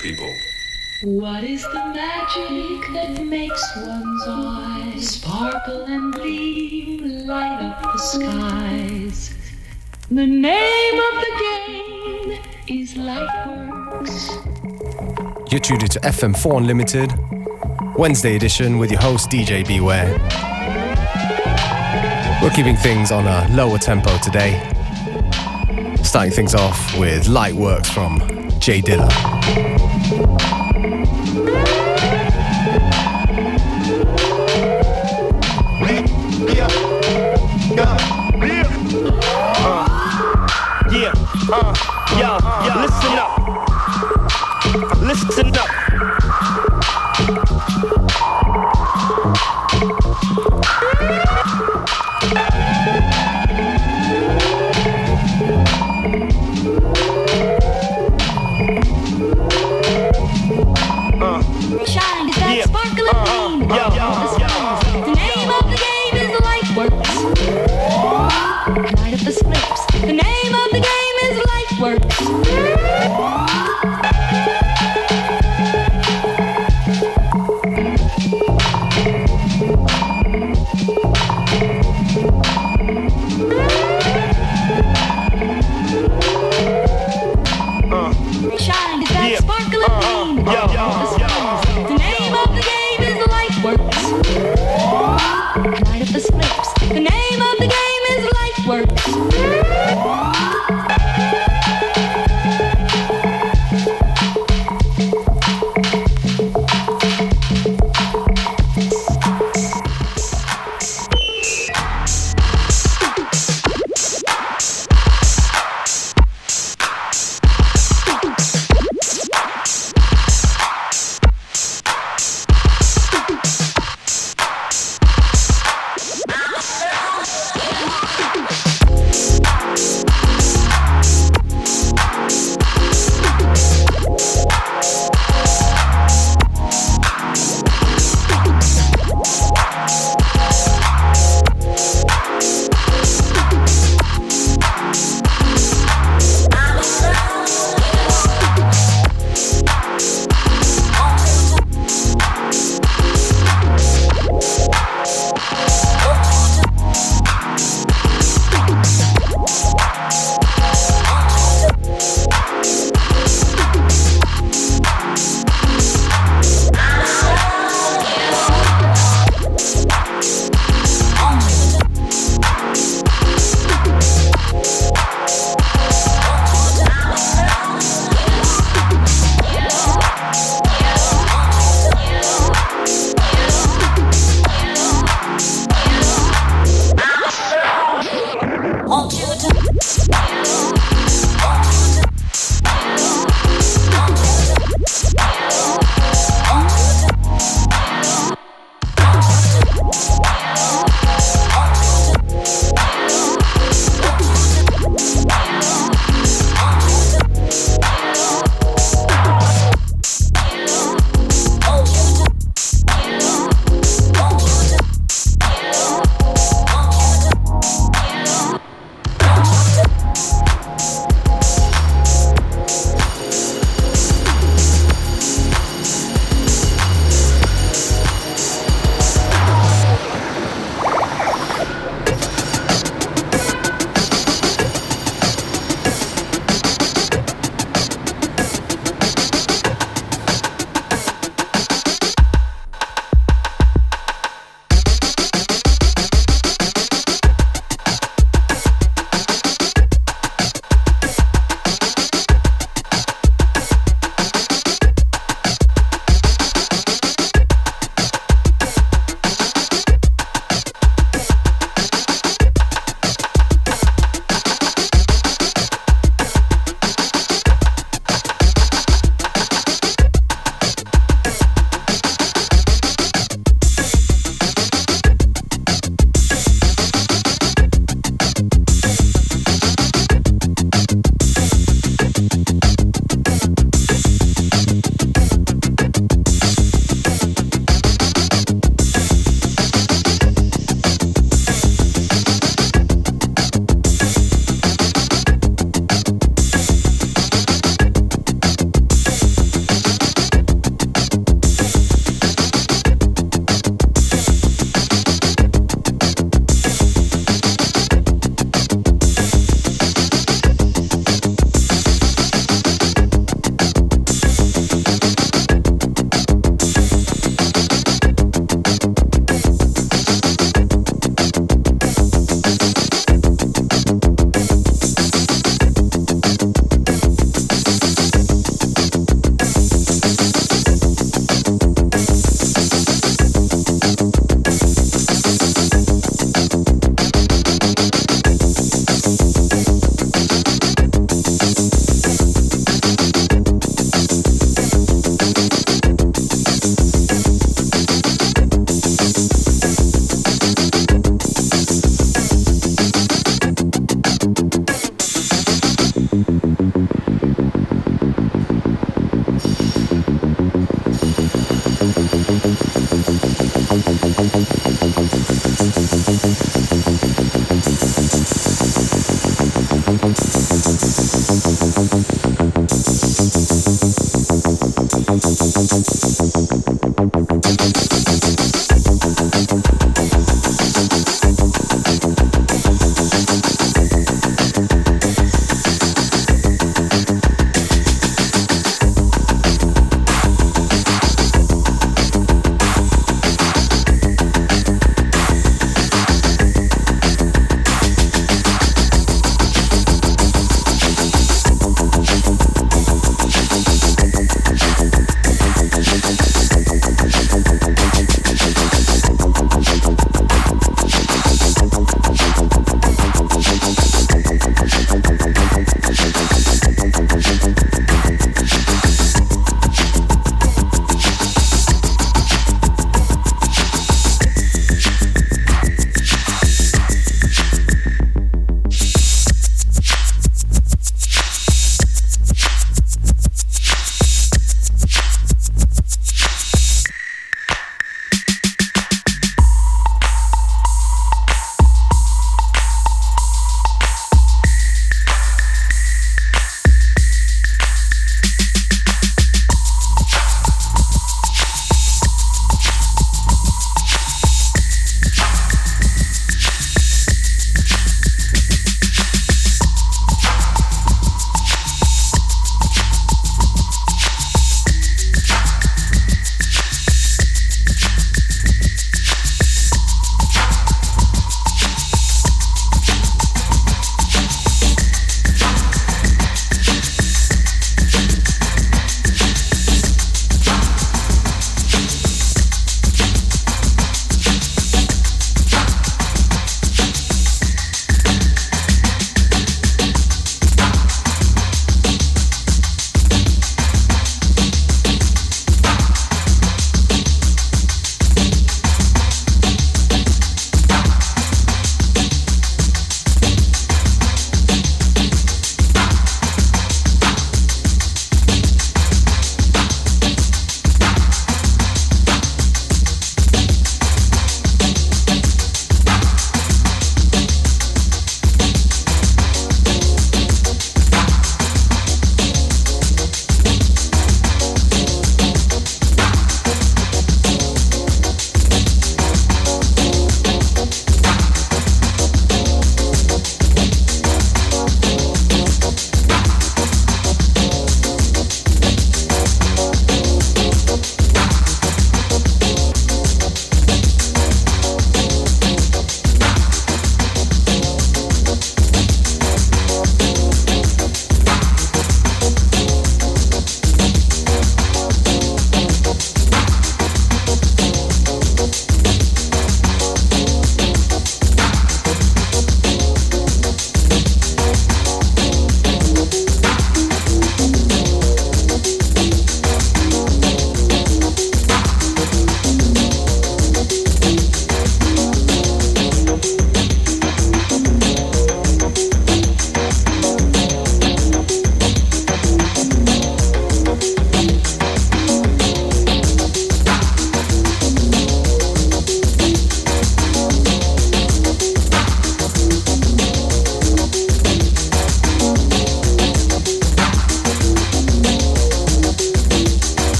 people. What is the magic that makes one's eyes sparkle and gleam, light up the skies? The name of the game is Lightworks. You're tuned to FM4 Unlimited, Wednesday edition with your host DJ Beware. We're keeping things on a lower tempo today. Starting things off with Lightworks from J Dilla.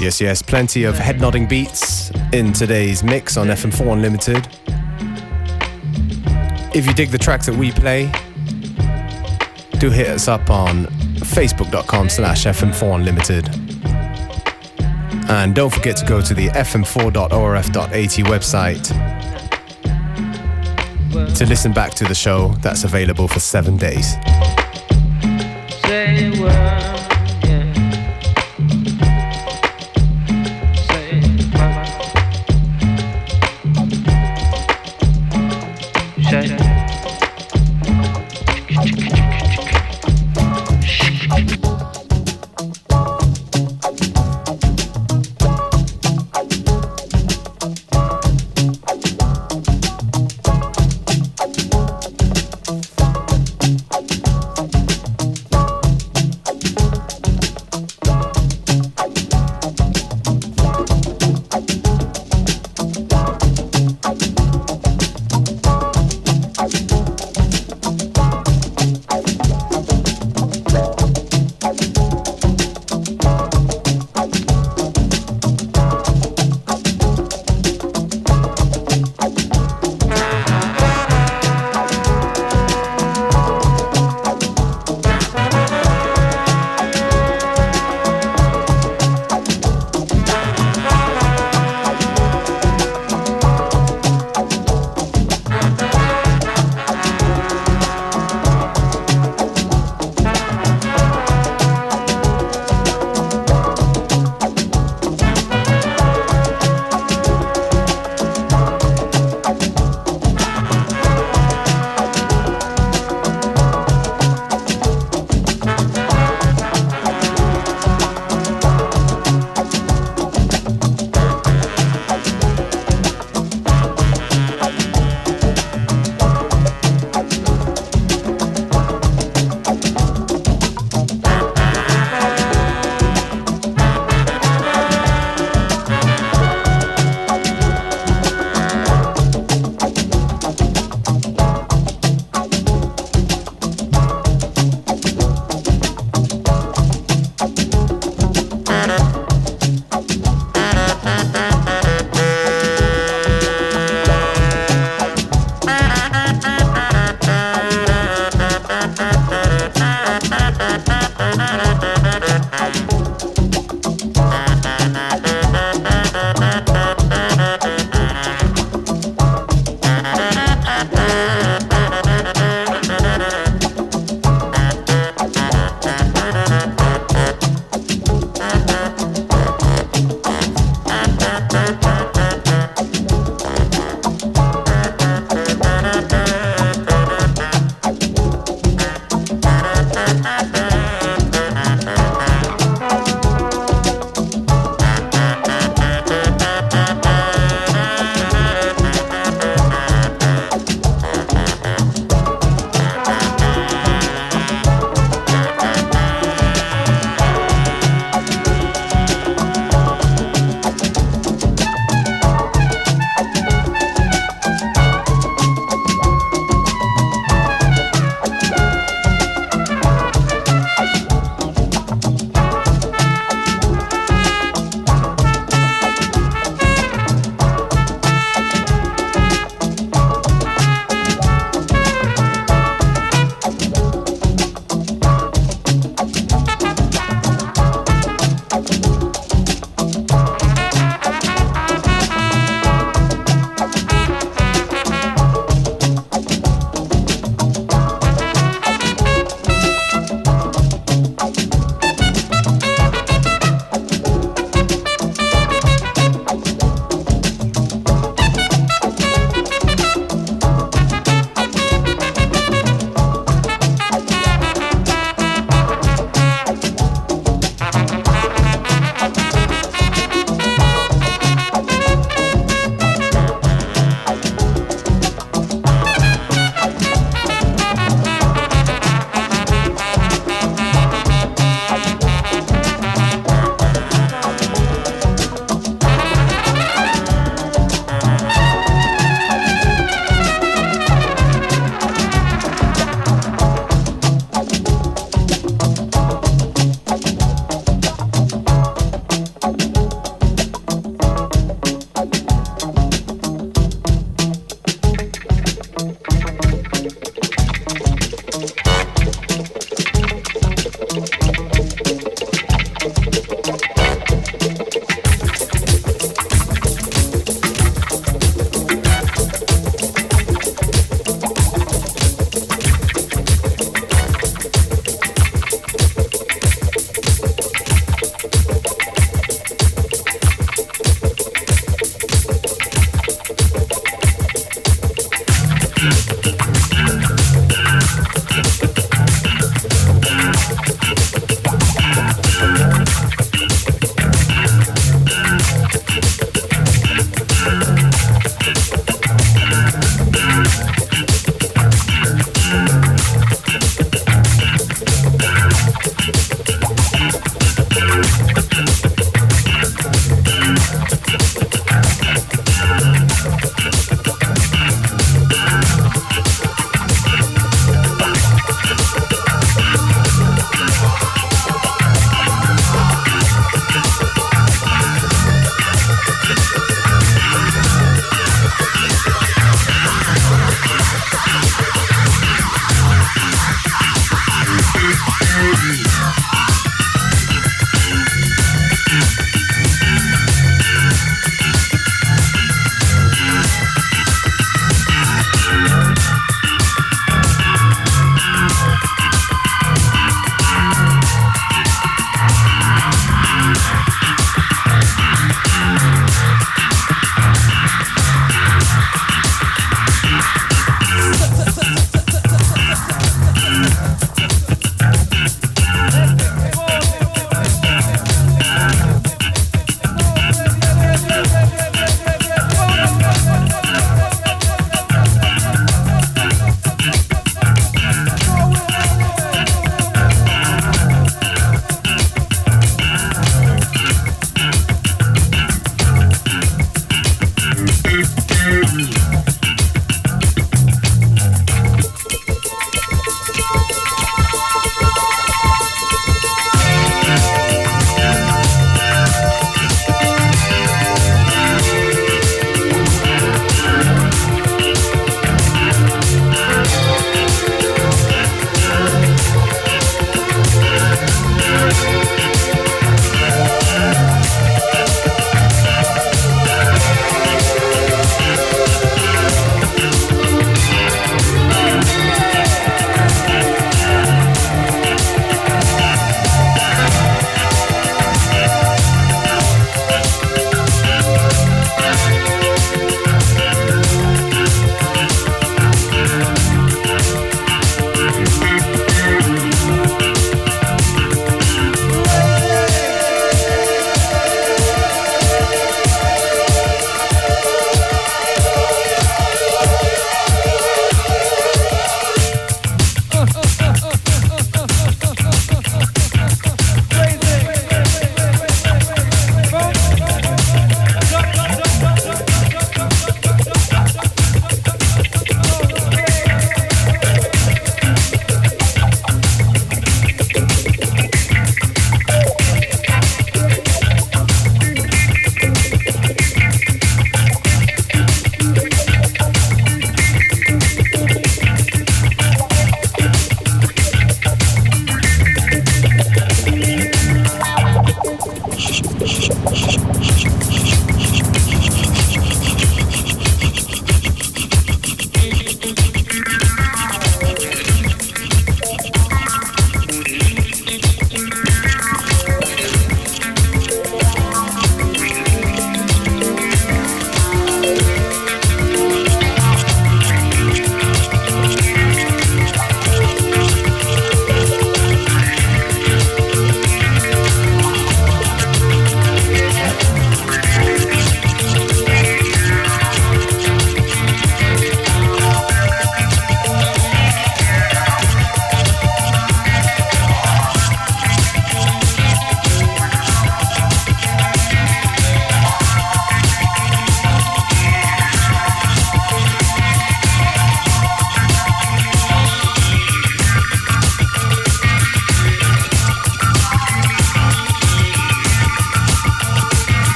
Yes, yes, plenty of head nodding beats in today's mix on FM4 Unlimited. If you dig the tracks that we play, do hit us up on facebook.com slash FM4 Unlimited. And don't forget to go to the fm4.orf.at website to listen back to the show that's available for seven days.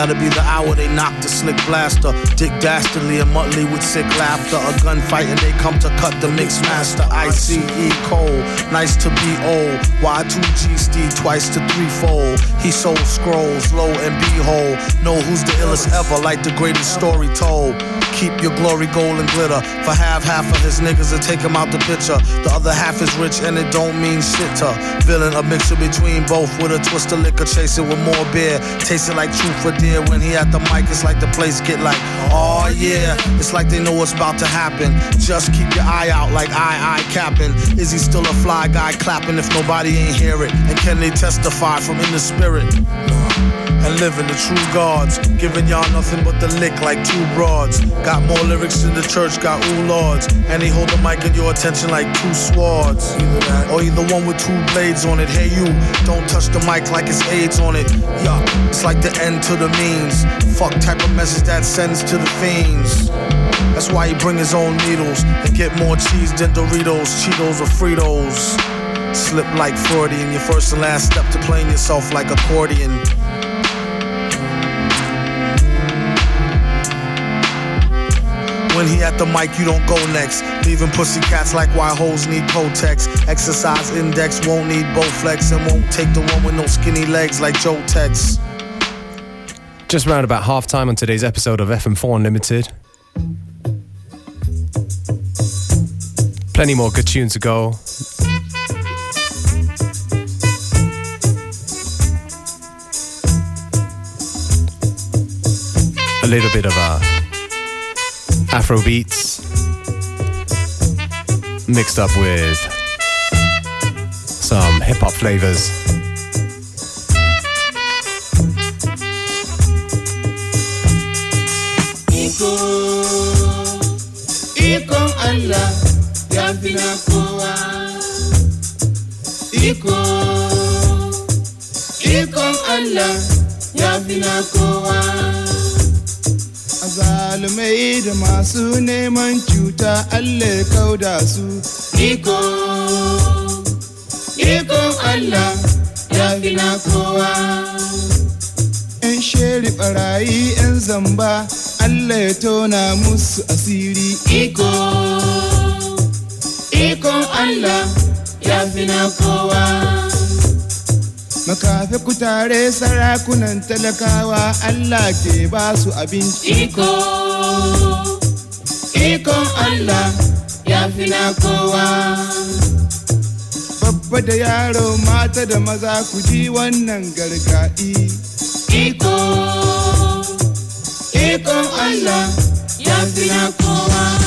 That'll be the hour they knock the slick blaster. Dick Dastardly and Muttley with sick laughter. A gunfight and they come to cut the mix master. ICE Cole, nice to be old. Y2G Steve twice to threefold. He sold scrolls, low and behold. Know who's the illest ever, like the greatest story told. Keep your glory gold and glitter. For half, half of his niggas to take him out the picture. The other half is rich and it don't mean shit to. Villain, a mixture between both with a twist of liquor, chasing with more beer. Tasting like truth for dear. When he at the mic, it's like the place get like, oh yeah. It's like they know what's about to happen. Just keep your eye out like I, I capping. Is he still a fly guy clapping if nobody ain't hear it? And can they testify from in the spirit? And living the true gods. Giving y'all nothing but the lick like two broads. Got more lyrics in the church, got ooh lords. And they hold the mic in your attention like two swords. Either that, or either one with two blades on it. Hey you, don't touch the mic like it's AIDS on it. Yeah, it's like the end to the means. Fuck type of message that sends to the fiends. That's why he bring his own needles and get more cheese than Doritos, Cheetos, or Fritos. Slip like Freudian, your first and last step to playing yourself like accordion. When he at the mic, you don't go next. Leaving pussy cats like why hoes need Kotex. Exercise index won't need Bowflex and won't take the one with no skinny legs like Joe Tex. Just round about half time on today's episode of FM4 Unlimited. Plenty more good tunes to go. A little bit of uh, Afro beats mixed up with some hip hop flavors. Iko. Iko, Allah ya fi na kowa. Azalumai da masu neman cuta Allah ya kauda su. Iko, ikon Allah ya fi na kowa. 'Yan sheri barayi 'yan zamba Allah ya tona musu asiri. Iko, ikon Allah ya fi na kowa. Makafi kutare sarakunan talakawa Allah ke ba su abinci. Iko, ikon Allah ya fi na kowa. Babba da yaro mata da maza ku ji wannan gargaɗi. Iko, ikon Allah ya fi na kowa.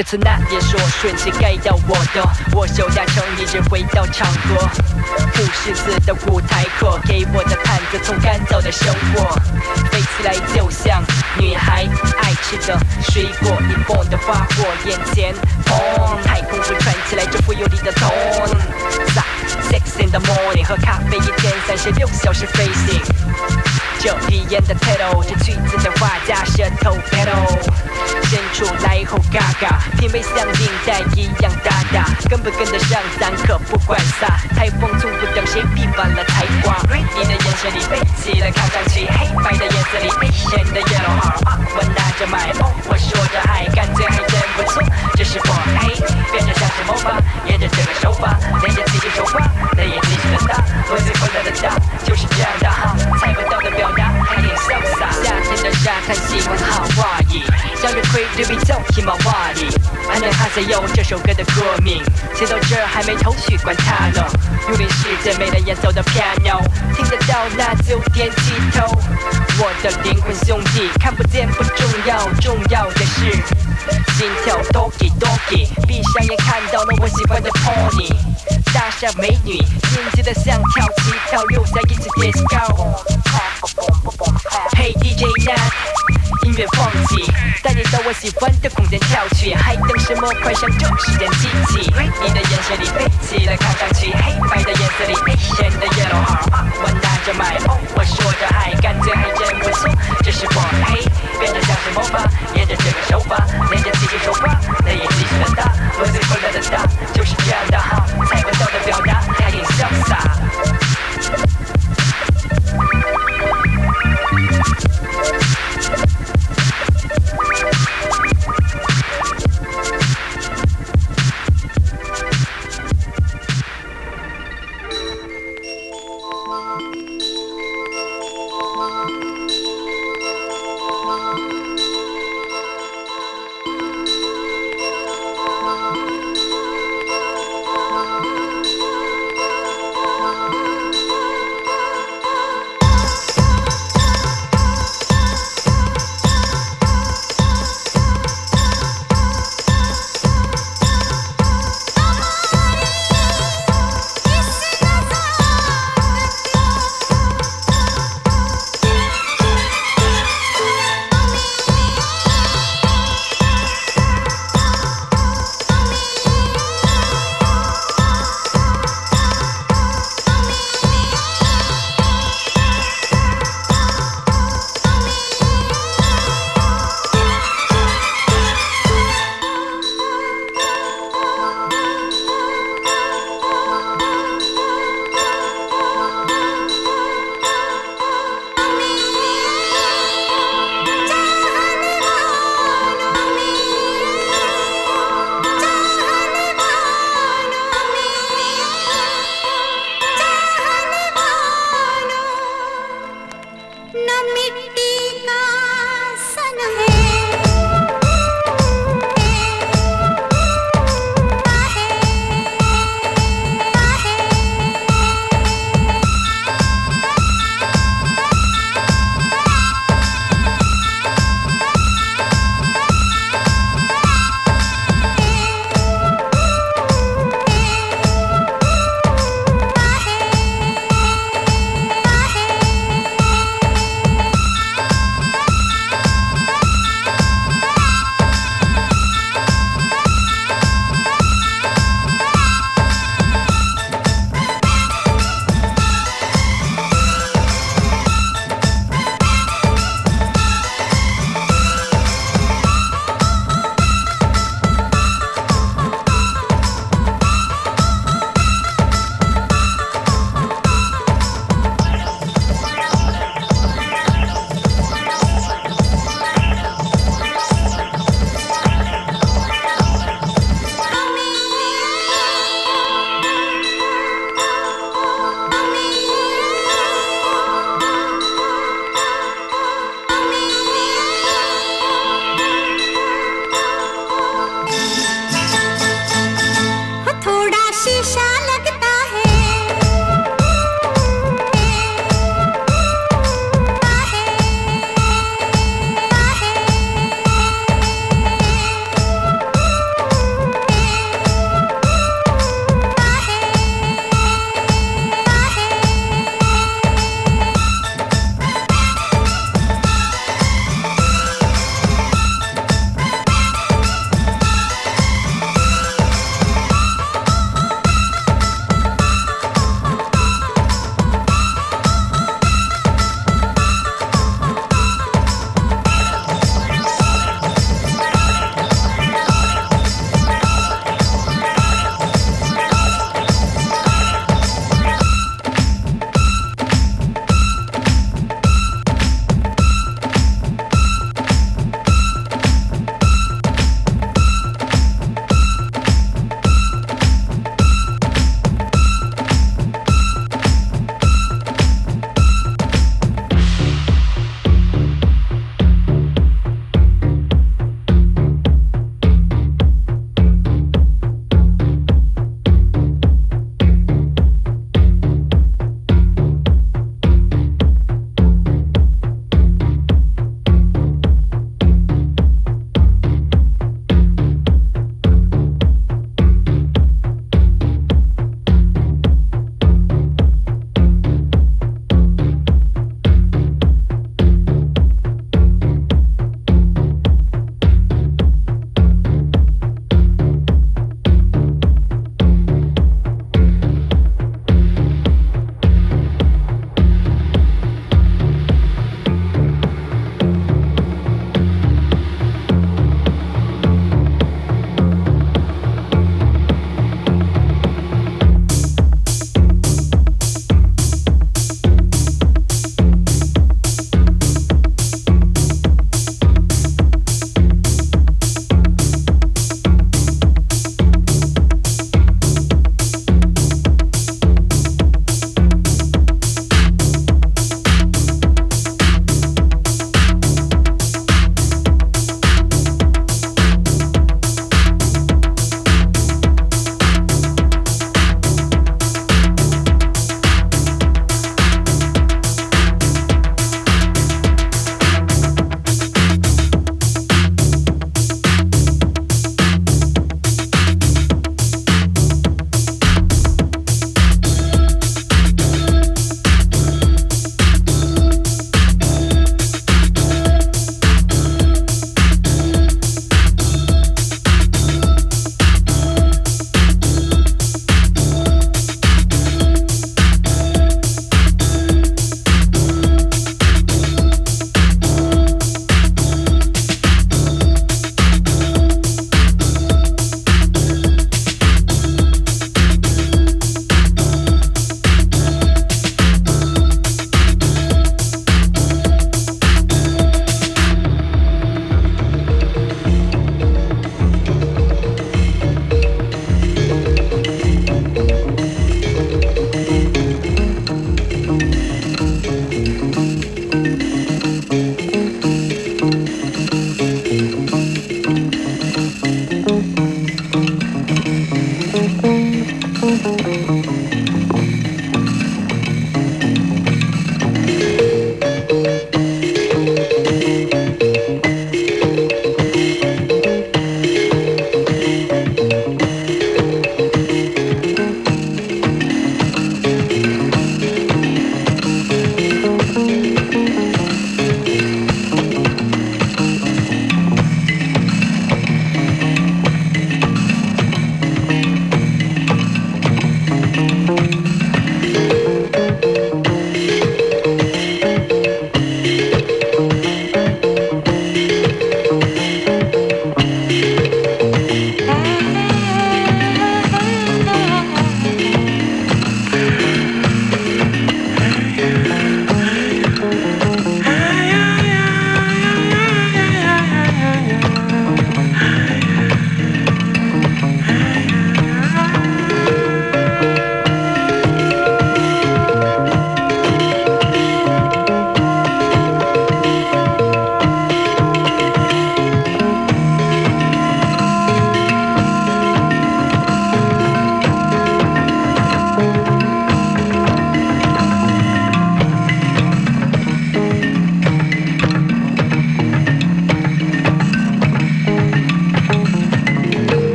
这次那也说瞬间该到我的，我手达成一日回到场合，不识字的舞台课给我的毯子从干燥的生活，飞起来就像女孩爱吃的水果，一蹦的花火眼前，砰，太空会传起来这富有力的 tone。Six in the morning，喝咖啡一天三十六小时飞行。这鼻炎的 title，这句子的话加舌头 battle，伸出来后嘎嘎，品味像领带一样大大，根本跟得上咱可不管撒，台风从不等谁比完了才挂。你的眼神里飞起了看上去黑白的颜色里危险的 yellow heart，我拿着麦克，我说着爱，感觉还真不错，这是我嘿，变着像是魔法，沿着这个手法，连着自己手法，那也继续的大，我最快乐的大，就是这样的哈，猜不到的表达夏天的沙滩喜欢好话语，向日葵对比较 h i m a w a r i 还能哈塞有这首歌的歌名，写到这儿还没头绪，管他呢。用力是最美的演奏的 piano，听得到那就点起头。我的灵魂兄弟，看不见不重要，重要的是心跳 doki doki，闭上眼看到了我喜欢的 pony，大傻美女，紧接的像跳起跳，留下一次 disco。别放弃，带你到我喜欢的空间跳去，还等什么？快上这时间机器！你的眼神里飞起来，看上去黑白的颜色里危险的 yellow heart，我拿着麦克，我说着爱，感觉还真不错。这是我嘿，变得像是魔法，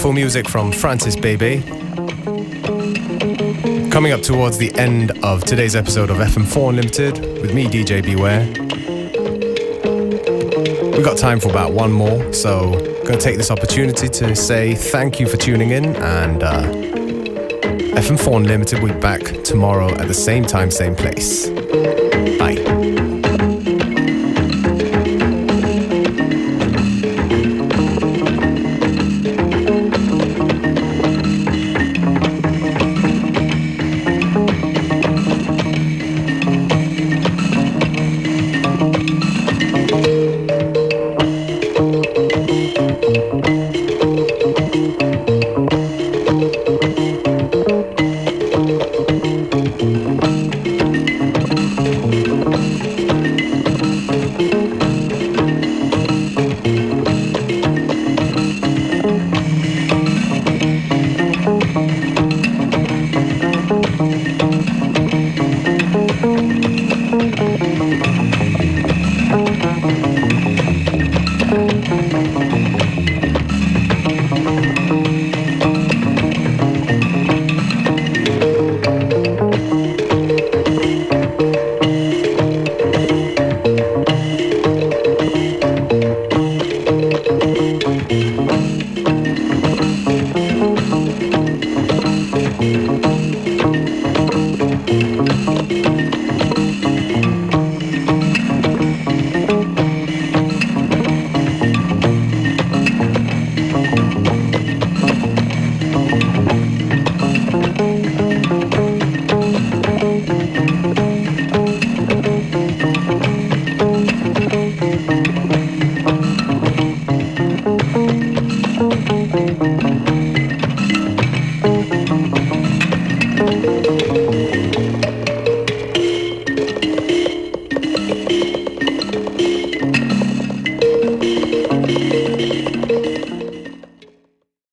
beautiful music from Francis Bebey. Coming up towards the end of today's episode of FM4 Unlimited with me, DJ Beware. We've got time for about one more, so I'm going to take this opportunity to say thank you for tuning in and uh, FM4 Unlimited will be back tomorrow at the same time, same place. Bye.